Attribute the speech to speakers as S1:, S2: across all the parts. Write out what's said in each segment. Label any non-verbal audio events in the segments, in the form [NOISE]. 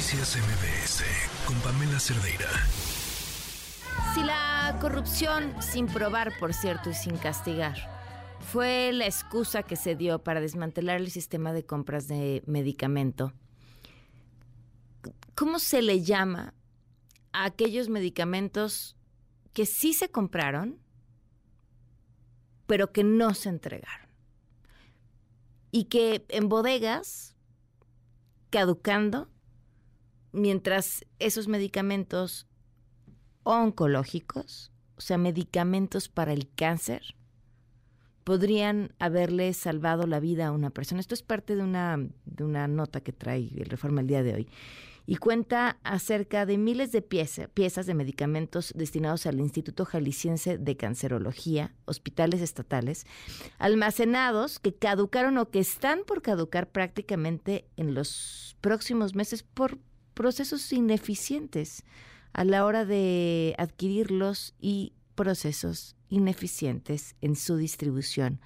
S1: Noticias MBS con Pamela Cerdeira.
S2: Si la corrupción, sin probar, por cierto, y sin castigar, fue la excusa que se dio para desmantelar el sistema de compras de medicamento, ¿cómo se le llama a aquellos medicamentos que sí se compraron, pero que no se entregaron? Y que en bodegas, caducando, mientras esos medicamentos oncológicos, o sea, medicamentos para el cáncer, podrían haberle salvado la vida a una persona. Esto es parte de una, de una nota que trae el Reforma el día de hoy. Y cuenta acerca de miles de piezas de medicamentos destinados al Instituto Jalisciense de Cancerología, hospitales estatales, almacenados que caducaron o que están por caducar prácticamente en los próximos meses por procesos ineficientes a la hora de adquirirlos y procesos ineficientes en su distribución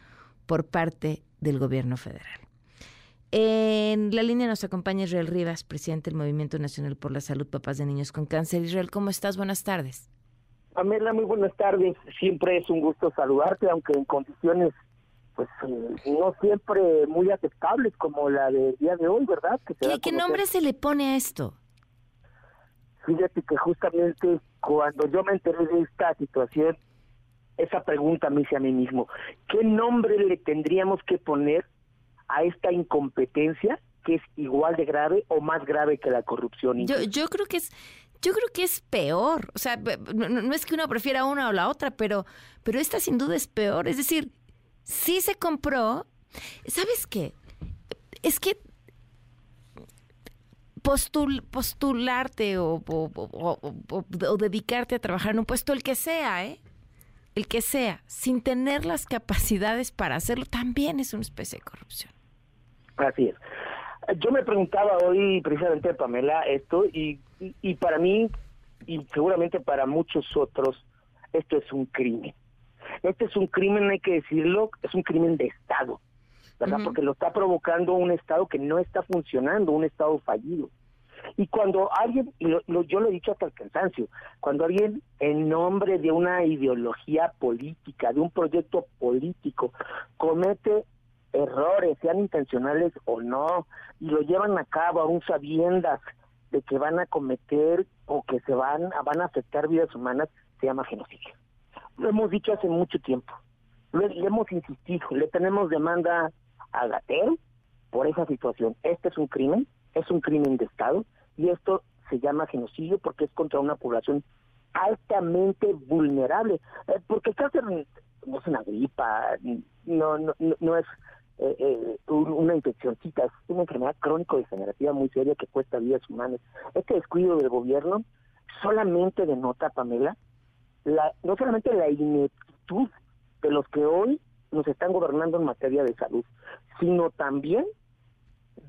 S2: por parte del gobierno federal. En la línea nos acompaña Israel Rivas, presidente del Movimiento Nacional por la Salud Papás de Niños con Cáncer. Israel, ¿cómo estás? Buenas tardes.
S3: Pamela, muy buenas tardes. Siempre es un gusto saludarte, aunque en condiciones pues eh, no siempre muy aceptables como la del día de hoy, ¿verdad?
S2: ¿Qué nombre se le pone a esto?
S3: Fíjate que justamente cuando yo me enteré de esta situación, esa pregunta me hice a mí mismo, ¿qué nombre le tendríamos que poner a esta incompetencia que es igual de grave o más grave que la corrupción?
S2: Yo, yo creo que es yo creo que es peor. O sea, no, es que uno prefiera una o la otra, pero, pero esta sin duda es peor. Es decir, sí se compró. ¿Sabes qué? Es que postul, postularte o, o, dedicarte a trabajar en un puesto, el que sea, ¿eh? El que sea, sin tener las capacidades para hacerlo, también es una especie de corrupción.
S3: Así es. Yo me preguntaba hoy precisamente, Pamela, esto, y, y, para mí, y seguramente para muchos otros, esto es un crimen. Este es un crimen, hay que decirlo, es un crimen de Estado. ¿Verdad? Porque lo está provocando un Estado que no está funcionando, un Estado fallido. Y cuando alguien, y yo lo he dicho hasta el cansancio, cuando alguien en nombre de una ideología política, de un proyecto político, comete errores, sean intencionales o no, y lo llevan a cabo aún sabiendas de que van a cometer o que se van, van a afectar vidas humanas, se llama genocidio. Lo hemos dicho hace mucho tiempo, le, le hemos insistido, le tenemos demanda a por esa situación. Este es un crimen, es un crimen de Estado y esto se llama genocidio porque es contra una población altamente vulnerable. Eh, porque el cáncer no es una gripa, no, no, no es eh, eh, una infeccióncita, es una enfermedad crónico-degenerativa muy seria que cuesta vidas humanas. Este descuido del gobierno solamente denota, Pamela, la, no solamente la ineptitud de los que hoy nos están gobernando en materia de salud, sino también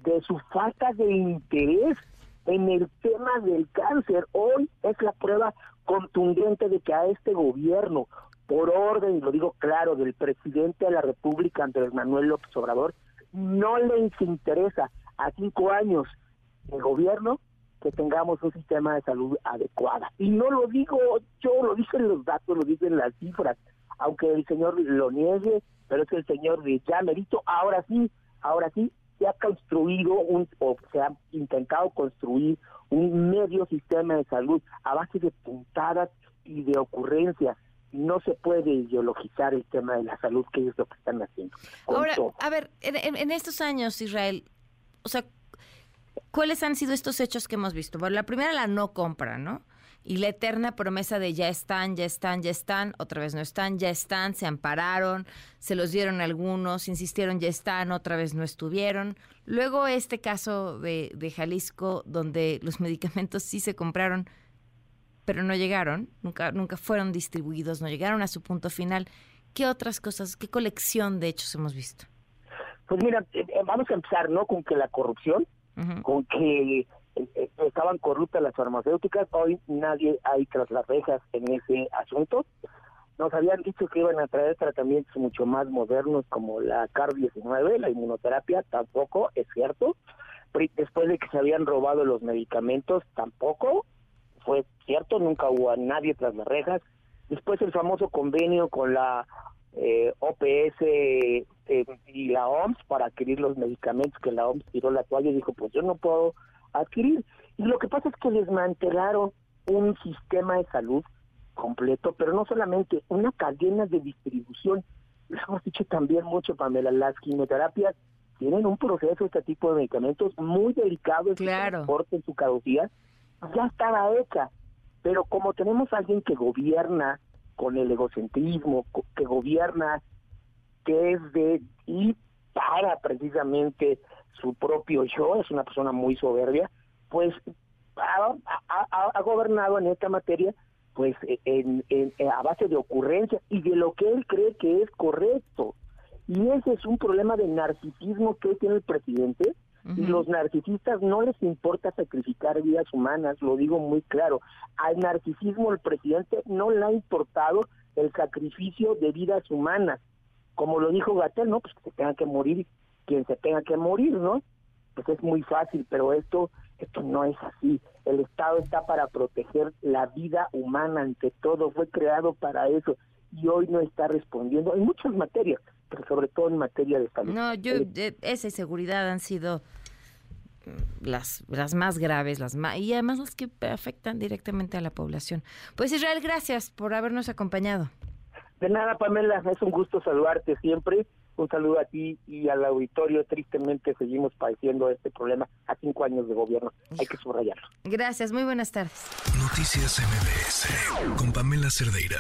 S3: de su falta de interés en el tema del cáncer. Hoy es la prueba contundente de que a este gobierno, por orden, lo digo claro, del presidente de la República, Andrés Manuel López Obrador, no les interesa a cinco años de gobierno que tengamos un sistema de salud adecuada. Y no lo digo yo, lo dicen los datos, lo dicen las cifras, aunque el señor lo niegue, pero es el señor de ya merito, ahora sí, ahora sí, se ha construido un, o se ha intentado construir un medio sistema de salud a base de puntadas y de ocurrencias. No se puede ideologizar el tema de la salud, que es lo que están haciendo.
S2: Ahora, a ver, en, en, estos años, Israel, o sea, ¿cuáles han sido estos hechos que hemos visto? Bueno, la primera, la no compra, ¿no? Y la eterna promesa de ya están, ya están, ya están, otra vez no están, ya están, se ampararon, se los dieron algunos, insistieron, ya están, otra vez no estuvieron. Luego este caso de, de Jalisco, donde los [LAUGHS] medicamentos sí se compraron, pero no llegaron, nunca, nunca fueron distribuidos, no llegaron a su punto final. ¿Qué otras cosas, qué colección de hechos hemos visto?
S3: Pues mira, eh, eh, vamos a empezar, ¿no? Con que la corrupción, con que estaban corruptas las farmacéuticas, hoy nadie hay tras las rejas en ese asunto. Nos habían dicho que iban a traer tratamientos mucho más modernos como la CAR-19, la inmunoterapia, tampoco es cierto. después de que se habían robado los medicamentos, tampoco fue cierto, nunca hubo a nadie tras las rejas. Después el famoso convenio con la eh, OPS eh, y la OMS para adquirir los medicamentos que la OMS tiró la toalla y dijo, pues yo no puedo adquirir. Y lo que pasa es que desmantelaron un sistema de salud completo, pero no solamente, una cadena de distribución. Lo hemos dicho también mucho, Pamela, las quimioterapias tienen un proceso, este tipo de medicamentos, muy delicado en
S2: claro.
S3: su transporte, en su caducidad, ya estaba hecha. Pero como tenemos a alguien que gobierna con el egocentrismo, que gobierna, que es de y para precisamente su propio yo, es una persona muy soberbia, pues ha, gobernado en esta materia pues en, a base de ocurrencias y de lo que él cree que es correcto. Y ese es un problema de narcisismo que tiene el presidente. Y los narcisistas no les importa sacrificar vidas humanas, lo digo muy claro. Al narcisismo el presidente no le ha importado el sacrificio de vidas humanas. Como lo dijo Gatel, ¿no? Pues que se tenga que morir quien se tenga que morir, ¿no? Pues es muy fácil, pero esto esto no es así. El Estado está para proteger la vida humana ante todo, fue creado para eso y hoy no está respondiendo en muchas materias, pero sobre todo en materia de salud.
S2: No, yo, eh, esa seguridad han sido mm, las, las más graves, las más, y además las que afectan directamente a la población. Pues Israel, gracias por habernos acompañado.
S3: De nada, Pamela, es un gusto saludarte siempre un saludo a ti y al auditorio. Tristemente seguimos padeciendo este problema a cinco años de gobierno. Hay que subrayarlo.
S2: Gracias, muy buenas tardes.
S1: Noticias MBS con Pamela Cerdeira.